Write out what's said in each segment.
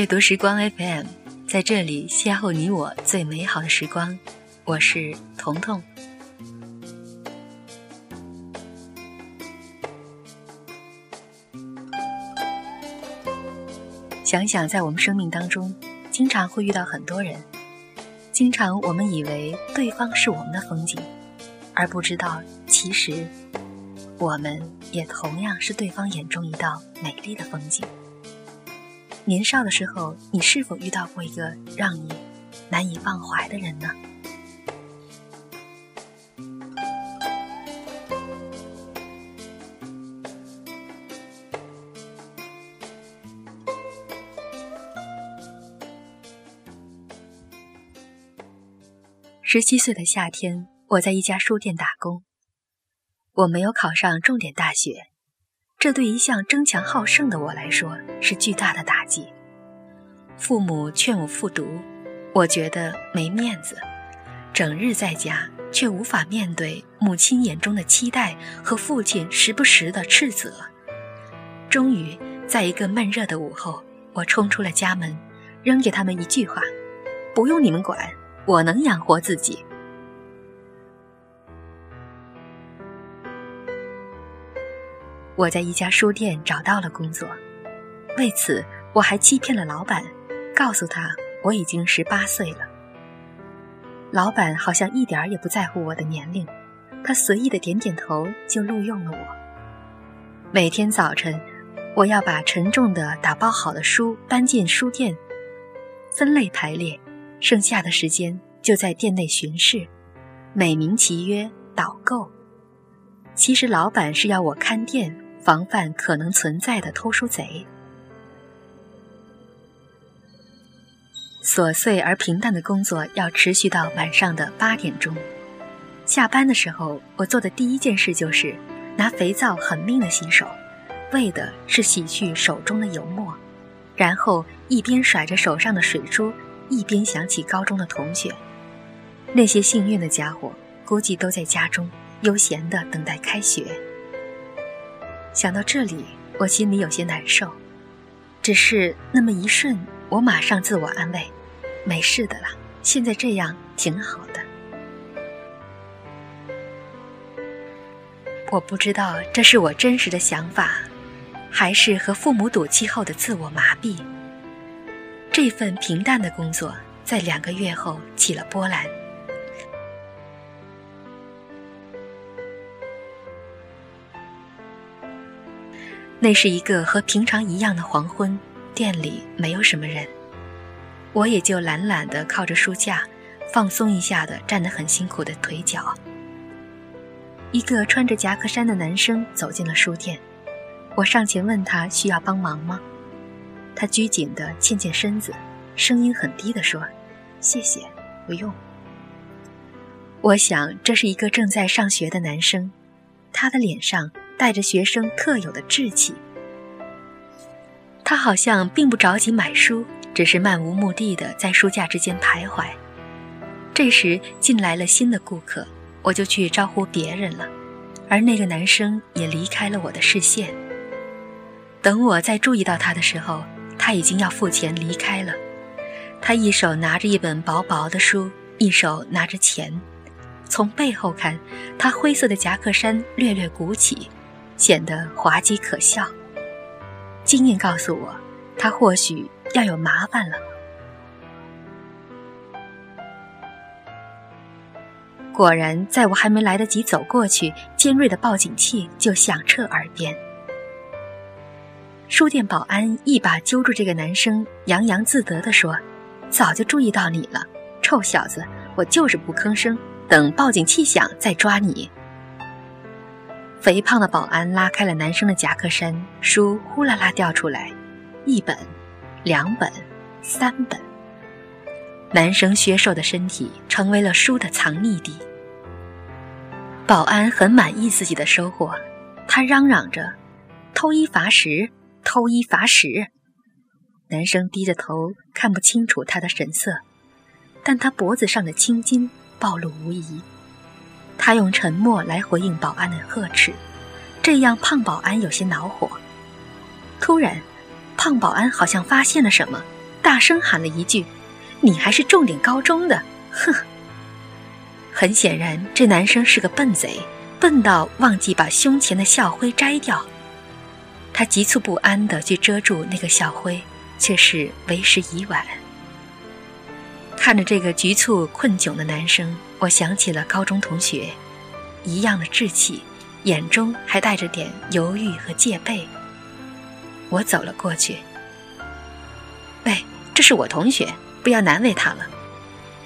阅读时光 FM，在这里邂逅你我最美好的时光。我是彤彤。想想，在我们生命当中，经常会遇到很多人，经常我们以为对方是我们的风景，而不知道其实我们也同样是对方眼中一道美丽的风景。年少的时候，你是否遇到过一个让你难以忘怀的人呢？十七岁的夏天，我在一家书店打工。我没有考上重点大学，这对一向争强好胜的我来说是巨大的打击。父母劝我复读，我觉得没面子，整日在家却无法面对母亲眼中的期待和父亲时不时的斥责。终于，在一个闷热的午后，我冲出了家门，扔给他们一句话：“不用你们管。”我能养活自己。我在一家书店找到了工作，为此我还欺骗了老板，告诉他我已经十八岁了。老板好像一点儿也不在乎我的年龄，他随意的点点头就录用了我。每天早晨，我要把沉重的打包好的书搬进书店，分类排列。剩下的时间就在店内巡视，美名其曰导购。其实老板是要我看店，防范可能存在的偷书贼。琐碎而平淡的工作要持续到晚上的八点钟。下班的时候，我做的第一件事就是拿肥皂狠命的洗手，为的是洗去手中的油墨，然后一边甩着手上的水珠。一边想起高中的同学，那些幸运的家伙估计都在家中悠闲地等待开学。想到这里，我心里有些难受。只是那么一瞬，我马上自我安慰：没事的啦，现在这样挺好的。我不知道这是我真实的想法，还是和父母赌气后的自我麻痹。这份平淡的工作在两个月后起了波澜。那是一个和平常一样的黄昏，店里没有什么人，我也就懒懒的靠着书架，放松一下的站得很辛苦的腿脚。一个穿着夹克衫的男生走进了书店，我上前问他需要帮忙吗？他拘谨地欠欠身子，声音很低地说：“谢谢，不用。”我想这是一个正在上学的男生，他的脸上带着学生特有的稚气。他好像并不着急买书，只是漫无目的的在书架之间徘徊。这时进来了新的顾客，我就去招呼别人了，而那个男生也离开了我的视线。等我再注意到他的时候，他已经要付钱离开了，他一手拿着一本薄薄的书，一手拿着钱。从背后看，他灰色的夹克衫略略鼓起，显得滑稽可笑。经验告诉我，他或许要有麻烦了。果然，在我还没来得及走过去，尖锐的报警器就响彻耳边。书店保安一把揪住这个男生，洋洋自得地说：“早就注意到你了，臭小子！我就是不吭声，等报警器响再抓你。”肥胖的保安拉开了男生的夹克衫，书呼啦啦掉出来，一本、两本、三本。男生削瘦的身体成为了书的藏匿地。保安很满意自己的收获，他嚷嚷着：“偷一罚十。”偷一罚十，男生低着头，看不清楚他的神色，但他脖子上的青筋暴露无遗。他用沉默来回应保安的呵斥，这样胖保安有些恼火。突然，胖保安好像发现了什么，大声喊了一句：“你还是重点高中的！”哼。很显然，这男生是个笨贼，笨到忘记把胸前的校徽摘掉。他急促不安地去遮住那个校徽，却是为时已晚。看着这个局促困窘的男生，我想起了高中同学，一样的稚气，眼中还带着点犹豫和戒备。我走了过去。喂，这是我同学，不要难为他了。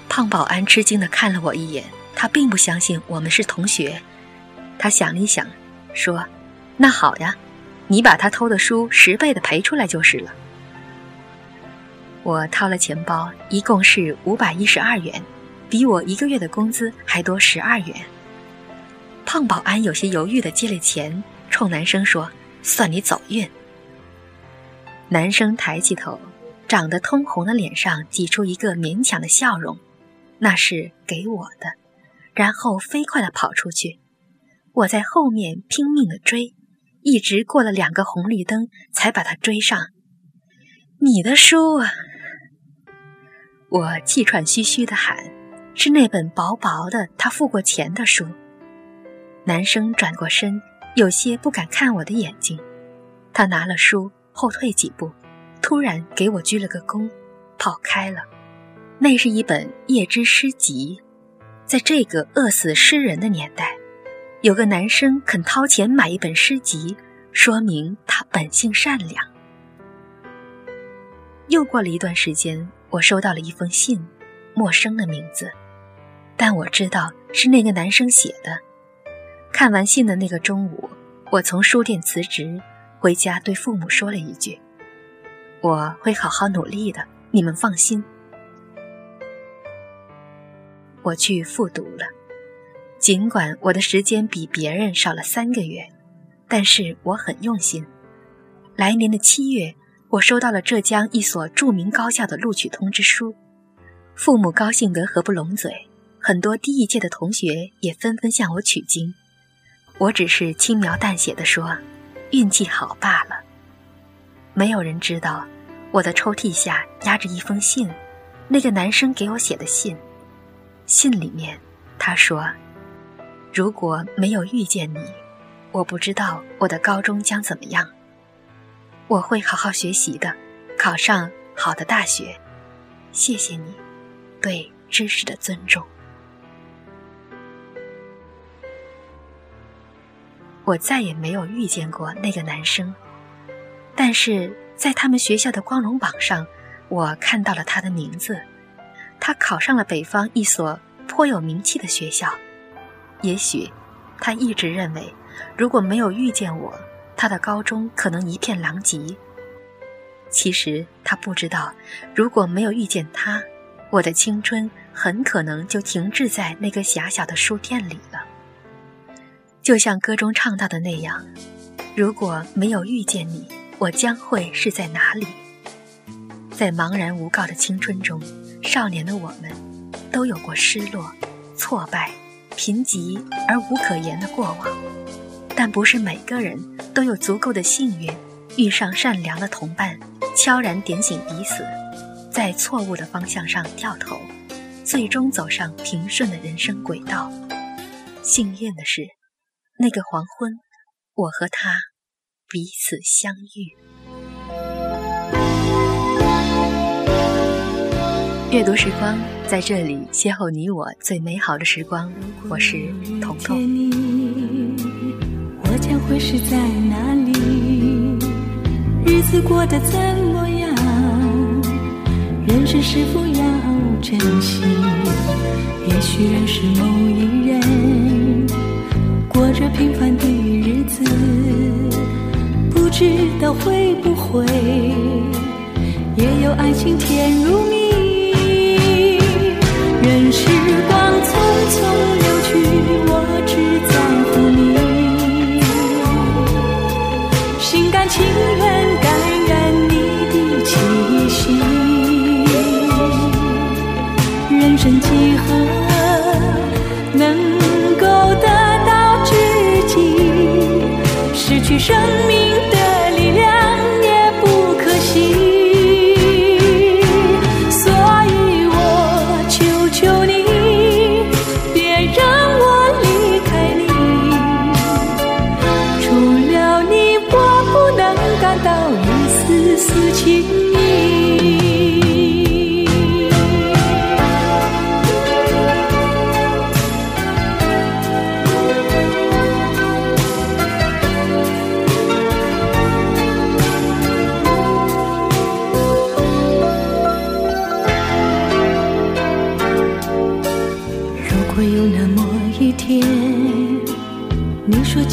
胖保安吃惊的看了我一眼，他并不相信我们是同学。他想了一想，说：“那好呀。”你把他偷的书十倍的赔出来就是了。我掏了钱包，一共是五百一十二元，比我一个月的工资还多十二元。胖保安有些犹豫的接了钱，冲男生说：“算你走运。”男生抬起头，长得通红的脸上挤出一个勉强的笑容，那是给我的，然后飞快的跑出去，我在后面拼命的追。一直过了两个红绿灯，才把他追上。你的书啊！我气喘吁吁的喊：“是那本薄薄的，他付过钱的书。”男生转过身，有些不敢看我的眼睛。他拿了书，后退几步，突然给我鞠了个躬，跑开了。那是一本叶芝诗集，在这个饿死诗人的年代。有个男生肯掏钱买一本诗集，说明他本性善良。又过了一段时间，我收到了一封信，陌生的名字，但我知道是那个男生写的。看完信的那个中午，我从书店辞职，回家对父母说了一句：“我会好好努力的，你们放心。”我去复读了。尽管我的时间比别人少了三个月，但是我很用心。来年的七月，我收到了浙江一所著名高校的录取通知书，父母高兴得合不拢嘴，很多低一届的同学也纷纷向我取经。我只是轻描淡写的说：“运气好罢了。”没有人知道，我的抽屉下压着一封信，那个男生给我写的信。信里面，他说。如果没有遇见你，我不知道我的高中将怎么样。我会好好学习的，考上好的大学。谢谢你，对知识的尊重。我再也没有遇见过那个男生，但是在他们学校的光荣榜上，我看到了他的名字。他考上了北方一所颇有名气的学校。也许，他一直认为，如果没有遇见我，他的高中可能一片狼藉。其实他不知道，如果没有遇见他，我的青春很可能就停滞在那个狭小的书店里了。就像歌中唱到的那样，如果没有遇见你，我将会是在哪里？在茫然无告的青春中，少年的我们，都有过失落、挫败。贫瘠而无可言的过往，但不是每个人都有足够的幸运，遇上善良的同伴，悄然点醒彼此，在错误的方向上掉头，最终走上平顺的人生轨道。幸运的是，那个黄昏，我和他彼此相遇。阅读时光。在这里邂逅你我最美好的时光，我是彤彤。我将会是在哪里？日子过得怎么样？人生是否要珍惜？也许认识某一人，过着平凡的日子，不知道会不会也有爱情甜如蜜。任时光匆匆流去，我只在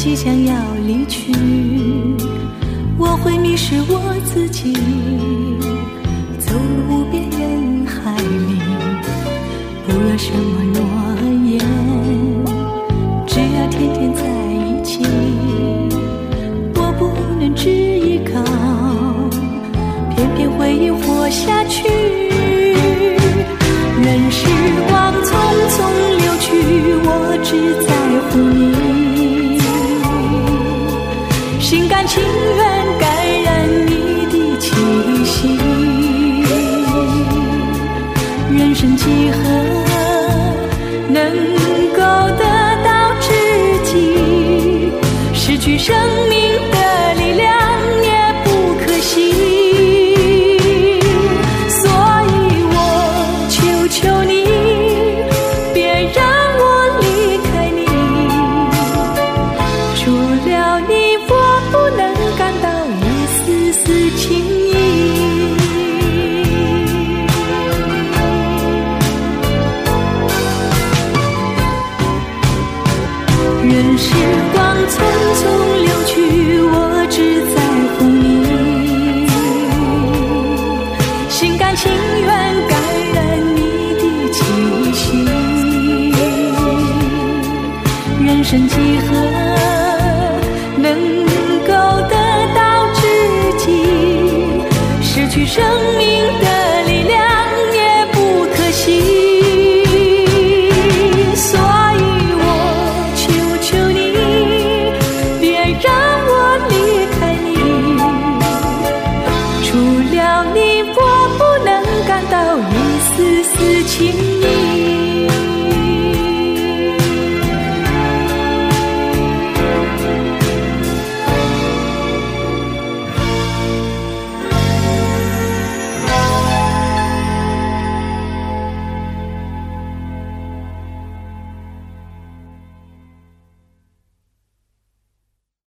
即将要离去我会迷失我自己。人生几何能够得到知己失去生命人生几何能够得到知己失去生命的